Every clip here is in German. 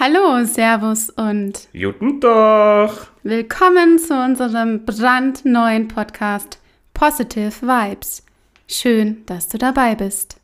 Hallo, Servus und Guten Tag. willkommen zu unserem brandneuen Podcast Positive Vibes. Schön, dass du dabei bist.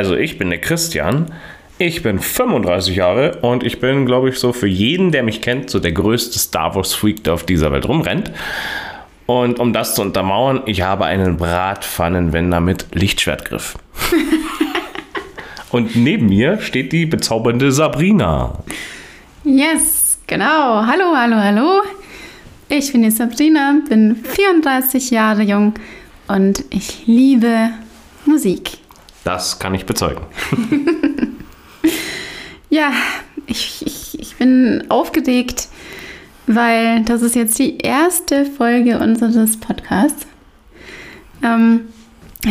Also ich bin der Christian. Ich bin 35 Jahre und ich bin, glaube ich, so für jeden, der mich kennt, so der größte Star Wars Freak, der auf dieser Welt rumrennt. Und um das zu untermauern, ich habe einen Bratpfannenwender mit Lichtschwertgriff. und neben mir steht die bezaubernde Sabrina. Yes, genau. Hallo, hallo, hallo. Ich bin die Sabrina, bin 34 Jahre jung und ich liebe Musik. Das kann ich bezeugen. Ja, ich, ich, ich bin aufgeregt, weil das ist jetzt die erste Folge unseres Podcasts. Ähm,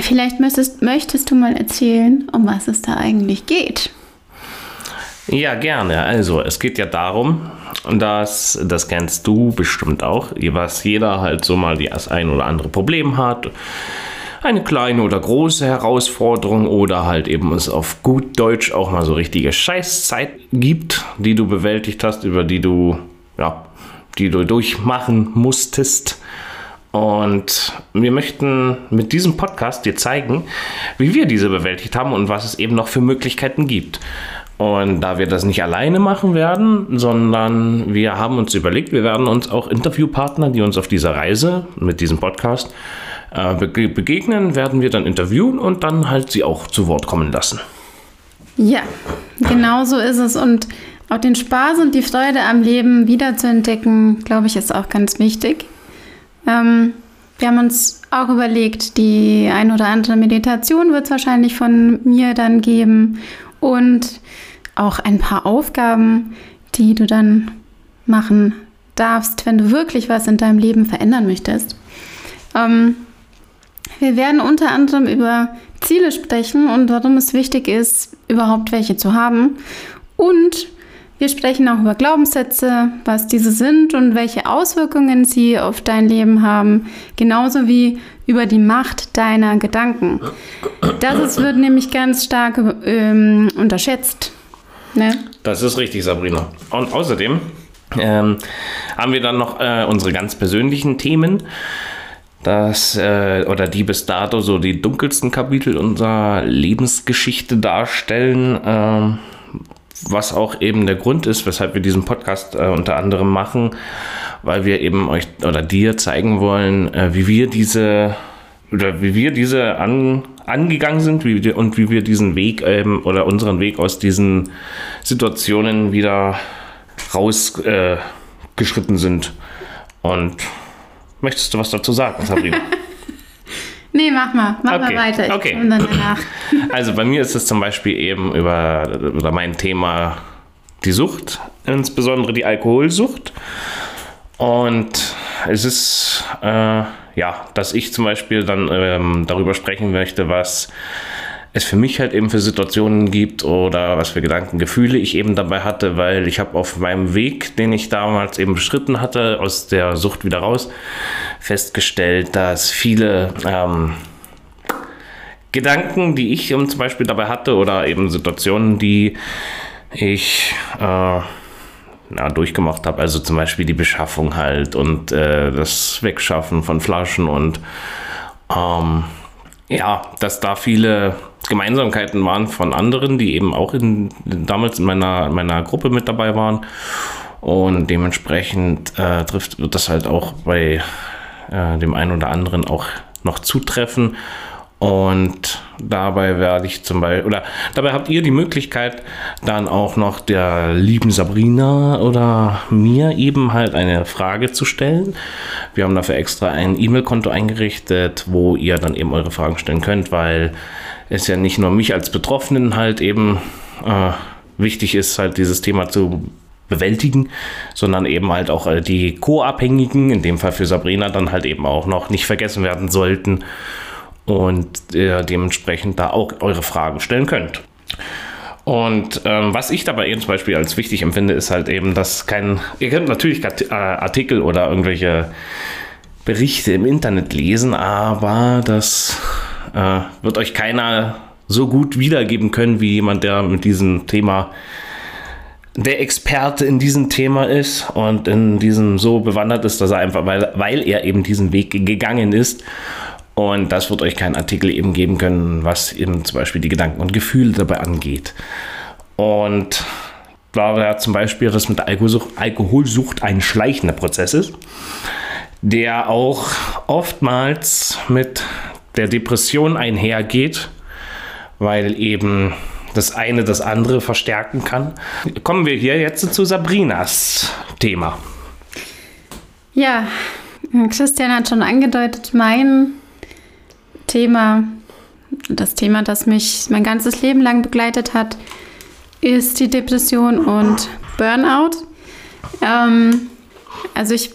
vielleicht möchtest, möchtest du mal erzählen, um was es da eigentlich geht. Ja, gerne. Also, es geht ja darum, dass, das kennst du bestimmt auch, was jeder halt so mal das ein oder andere Problem hat. Eine kleine oder große Herausforderung oder halt eben es auf gut Deutsch auch mal so richtige Scheißzeit gibt, die du bewältigt hast, über die du, ja, die du durchmachen musstest. Und wir möchten mit diesem Podcast dir zeigen, wie wir diese bewältigt haben und was es eben noch für Möglichkeiten gibt. Und da wir das nicht alleine machen werden, sondern wir haben uns überlegt, wir werden uns auch Interviewpartner, die uns auf dieser Reise mit diesem Podcast äh, bege- begegnen, werden wir dann interviewen und dann halt sie auch zu Wort kommen lassen. Ja, genau so ist es. Und auch den Spaß und die Freude am Leben wiederzuentdecken, glaube ich, ist auch ganz wichtig. Ähm, wir haben uns auch überlegt, die ein oder andere Meditation wird es wahrscheinlich von mir dann geben und auch ein paar Aufgaben, die du dann machen darfst, wenn du wirklich was in deinem Leben verändern möchtest. Ähm, wir werden unter anderem über Ziele sprechen und warum es wichtig ist, überhaupt welche zu haben. Und wir sprechen auch über Glaubenssätze, was diese sind und welche Auswirkungen sie auf dein Leben haben, genauso wie über die Macht deiner Gedanken. Das ist, wird nämlich ganz stark ähm, unterschätzt. Ne? Das ist richtig, Sabrina. Und außerdem ähm, haben wir dann noch äh, unsere ganz persönlichen Themen. Das äh, oder die bis dato so die dunkelsten Kapitel unserer Lebensgeschichte darstellen. Ähm, was auch eben der Grund ist, weshalb wir diesen Podcast äh, unter anderem machen, weil wir eben euch oder dir zeigen wollen, äh, wie wir diese oder wie wir diese an, angegangen sind wie wir, und wie wir diesen Weg ähm, oder unseren Weg aus diesen Situationen wieder rausgeschritten äh, sind. Und möchtest du was dazu sagen, Sabrina? Nee, mach mal, mach Okay, mal weiter. Ich okay. komme dann danach. Also bei mir ist es zum Beispiel eben über, über mein Thema die Sucht, insbesondere die Alkoholsucht. Und es ist, äh, ja, dass ich zum Beispiel dann ähm, darüber sprechen möchte, was es für mich halt eben für Situationen gibt oder was für Gedanken, Gefühle ich eben dabei hatte, weil ich habe auf meinem Weg, den ich damals eben beschritten hatte, aus der Sucht wieder raus, festgestellt, dass viele ähm, Gedanken, die ich zum Beispiel dabei hatte oder eben Situationen, die ich äh, na, durchgemacht habe, also zum Beispiel die Beschaffung halt und äh, das Wegschaffen von Flaschen und ähm, ja, dass da viele Gemeinsamkeiten waren von anderen, die eben auch in, damals in meiner, meiner Gruppe mit dabei waren. Und dementsprechend äh, trifft, wird das halt auch bei äh, dem einen oder anderen auch noch zutreffen. Und dabei werde ich zum Beispiel, oder dabei habt ihr die Möglichkeit, dann auch noch der lieben Sabrina oder mir eben halt eine Frage zu stellen. Wir haben dafür extra ein E-Mail-Konto eingerichtet, wo ihr dann eben eure Fragen stellen könnt, weil es ja nicht nur mich als Betroffenen halt eben äh, wichtig ist, halt dieses Thema zu bewältigen, sondern eben halt auch die Co-Abhängigen, in dem Fall für Sabrina, dann halt eben auch noch nicht vergessen werden sollten und äh, dementsprechend da auch eure Fragen stellen könnt. Und ähm, was ich dabei eben zum Beispiel als wichtig empfinde, ist halt eben, dass kein, ihr könnt natürlich äh, Artikel oder irgendwelche Berichte im Internet lesen, aber das äh, wird euch keiner so gut wiedergeben können wie jemand, der mit diesem Thema der Experte in diesem Thema ist und in diesem so bewandert ist, dass er einfach, weil, weil er eben diesen Weg gegangen ist. Und das wird euch kein Artikel eben geben können, was eben zum Beispiel die Gedanken und Gefühle dabei angeht. Und da ja zum Beispiel das mit Alkoholsucht, Alkoholsucht ein schleichender Prozess ist, der auch oftmals mit der Depression einhergeht, weil eben das eine das andere verstärken kann. Kommen wir hier jetzt zu Sabrinas Thema. Ja, Christian hat schon angedeutet, mein Thema, das Thema, das mich mein ganzes Leben lang begleitet hat, ist die Depression und Burnout. Ähm, also ich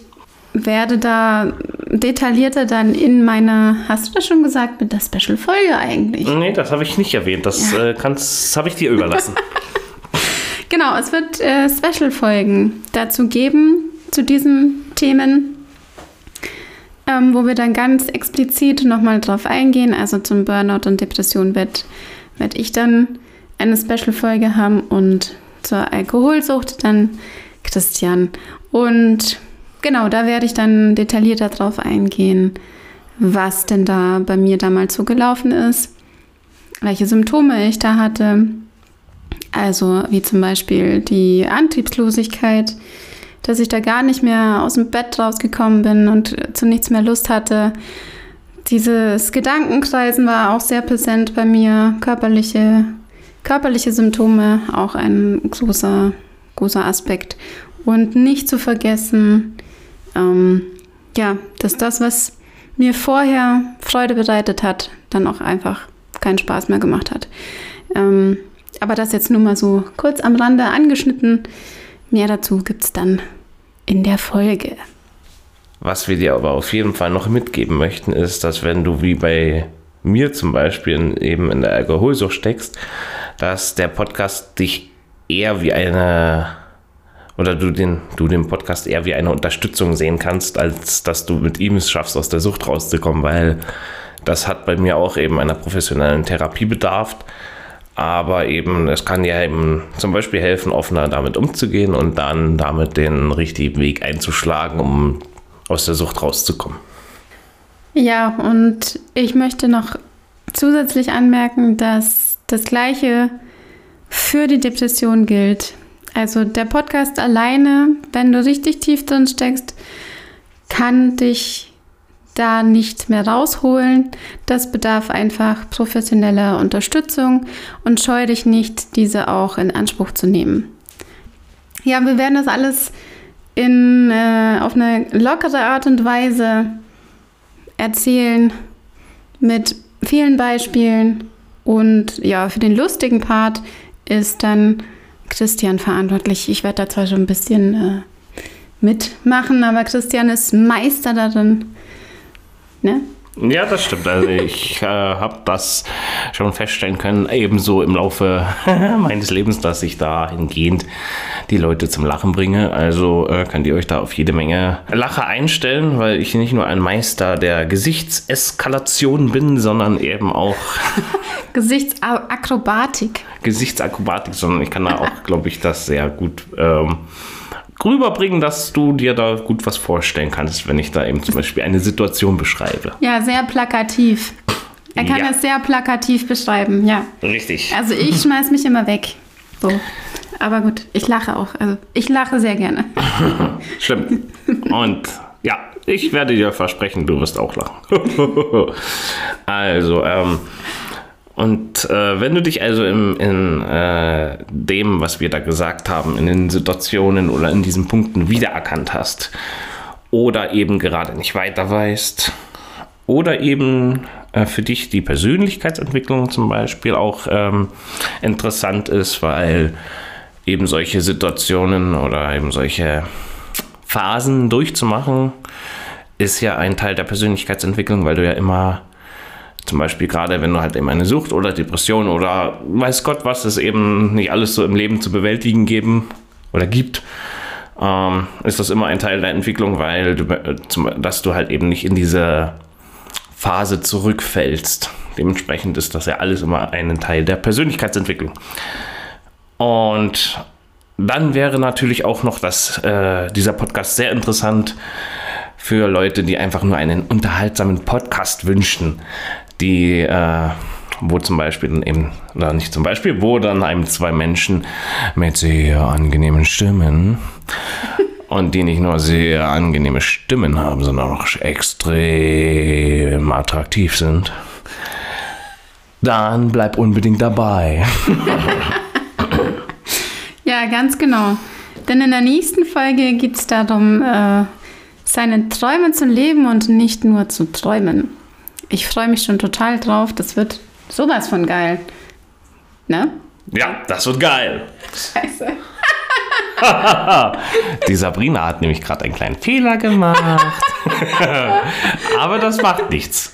werde da detaillierter dann in meiner, hast du das schon gesagt, mit der Special-Folge eigentlich? Nee, das habe ich nicht erwähnt. Das, ja. äh, das habe ich dir überlassen. genau, es wird äh, Special-Folgen dazu geben, zu diesen Themen, ähm, wo wir dann ganz explizit nochmal drauf eingehen. Also zum Burnout und Depression werde werd ich dann eine Special-Folge haben und zur Alkoholsucht dann Christian. Und Genau, da werde ich dann detaillierter drauf eingehen, was denn da bei mir damals so gelaufen ist, welche Symptome ich da hatte. Also wie zum Beispiel die Antriebslosigkeit, dass ich da gar nicht mehr aus dem Bett rausgekommen bin und zu nichts mehr Lust hatte. Dieses Gedankenkreisen war auch sehr präsent bei mir. Körperliche, körperliche Symptome auch ein großer, großer Aspekt. Und nicht zu vergessen, ähm, ja, dass das, was mir vorher Freude bereitet hat, dann auch einfach keinen Spaß mehr gemacht hat. Ähm, aber das jetzt nur mal so kurz am Rande angeschnitten. Mehr dazu gibt es dann in der Folge. Was wir dir aber auf jeden Fall noch mitgeben möchten, ist, dass wenn du wie bei mir zum Beispiel eben in der Alkoholsucht steckst, dass der Podcast dich eher wie eine oder du den, du den Podcast eher wie eine Unterstützung sehen kannst, als dass du mit ihm es schaffst, aus der Sucht rauszukommen, weil das hat bei mir auch eben einer professionellen Therapie bedarf. Aber eben, es kann ja eben zum Beispiel helfen, offener damit umzugehen und dann damit den richtigen Weg einzuschlagen, um aus der Sucht rauszukommen. Ja, und ich möchte noch zusätzlich anmerken, dass das Gleiche für die Depression gilt. Also der Podcast alleine, wenn du richtig tief drin steckst, kann dich da nicht mehr rausholen. Das bedarf einfach professioneller Unterstützung und scheu dich nicht, diese auch in Anspruch zu nehmen. Ja, wir werden das alles in, äh, auf eine lockere Art und Weise erzählen mit vielen Beispielen und ja, für den lustigen Part ist dann Christian verantwortlich. Ich werde da zwar schon ein bisschen äh, mitmachen, aber Christian ist Meister darin. Ne? Ja, das stimmt. Also ich äh, habe das schon feststellen können, ebenso im Laufe meines Lebens, dass ich dahingehend die Leute zum Lachen bringe. Also äh, könnt ihr euch da auf jede Menge Lache einstellen, weil ich nicht nur ein Meister der Gesichtseskalation bin, sondern eben auch Gesichtsakrobatik. Gesichtsakrobatik, sondern ich kann da auch, glaube ich, das sehr gut ähm, rüberbringen, dass du dir da gut was vorstellen kannst, wenn ich da eben zum Beispiel eine Situation beschreibe. Ja, sehr plakativ. Er kann ja. es sehr plakativ beschreiben, ja. Richtig. Also ich schmeiß mich immer weg. So. Aber gut, ich lache auch. Also ich lache sehr gerne. Schlimm. Und ja, ich werde dir versprechen, du wirst auch lachen. also, ähm, und äh, wenn du dich also im, in äh, dem, was wir da gesagt haben, in den Situationen oder in diesen Punkten wiedererkannt hast oder eben gerade nicht weiter weißt oder eben äh, für dich die Persönlichkeitsentwicklung zum Beispiel auch ähm, interessant ist, weil eben solche Situationen oder eben solche Phasen durchzumachen, ist ja ein Teil der Persönlichkeitsentwicklung, weil du ja immer zum Beispiel gerade, wenn du halt eben eine Sucht oder Depression oder weiß Gott was es eben nicht alles so im Leben zu bewältigen geben oder gibt, ähm, ist das immer ein Teil der Entwicklung, weil du, äh, dass du halt eben nicht in diese Phase zurückfällst. Dementsprechend ist das ja alles immer ein Teil der Persönlichkeitsentwicklung. Und dann wäre natürlich auch noch das, äh, dieser Podcast sehr interessant für Leute, die einfach nur einen unterhaltsamen Podcast wünschen, die, äh, wo zum Beispiel dann eben, oder nicht zum Beispiel, wo dann einem zwei Menschen mit sehr angenehmen Stimmen und die nicht nur sehr angenehme Stimmen haben, sondern auch extrem attraktiv sind, dann bleib unbedingt dabei. ja, ganz genau. Denn in der nächsten Folge geht es darum, äh, seine Träume zu leben und nicht nur zu träumen. Ich freue mich schon total drauf. Das wird sowas von geil. Ne? Ja, das wird geil. Scheiße. Die Sabrina hat nämlich gerade einen kleinen Fehler gemacht. Aber das macht nichts.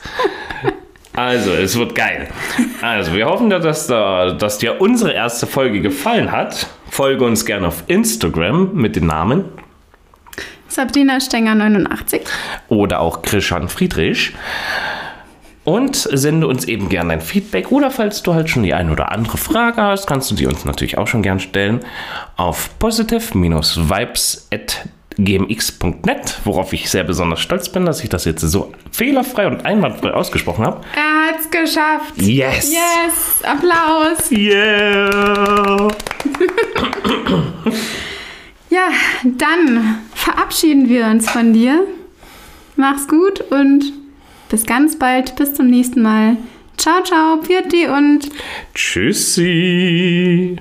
Also, es wird geil. Also, wir hoffen, dass, dass dir unsere erste Folge gefallen hat. Folge uns gerne auf Instagram mit dem Namen Sabrina Stenger 89 oder auch Christian Friedrich. Und sende uns eben gerne ein Feedback oder falls du halt schon die eine oder andere Frage hast, kannst du die uns natürlich auch schon gern stellen auf positive-vibes.gmx.net, worauf ich sehr besonders stolz bin, dass ich das jetzt so fehlerfrei und einwandfrei ausgesprochen habe. Er hat's geschafft. Yes. Yes. Applaus. Yeah. ja, dann verabschieden wir uns von dir. Mach's gut und bis ganz bald, bis zum nächsten Mal. Ciao, ciao, Pirti und Tschüssi.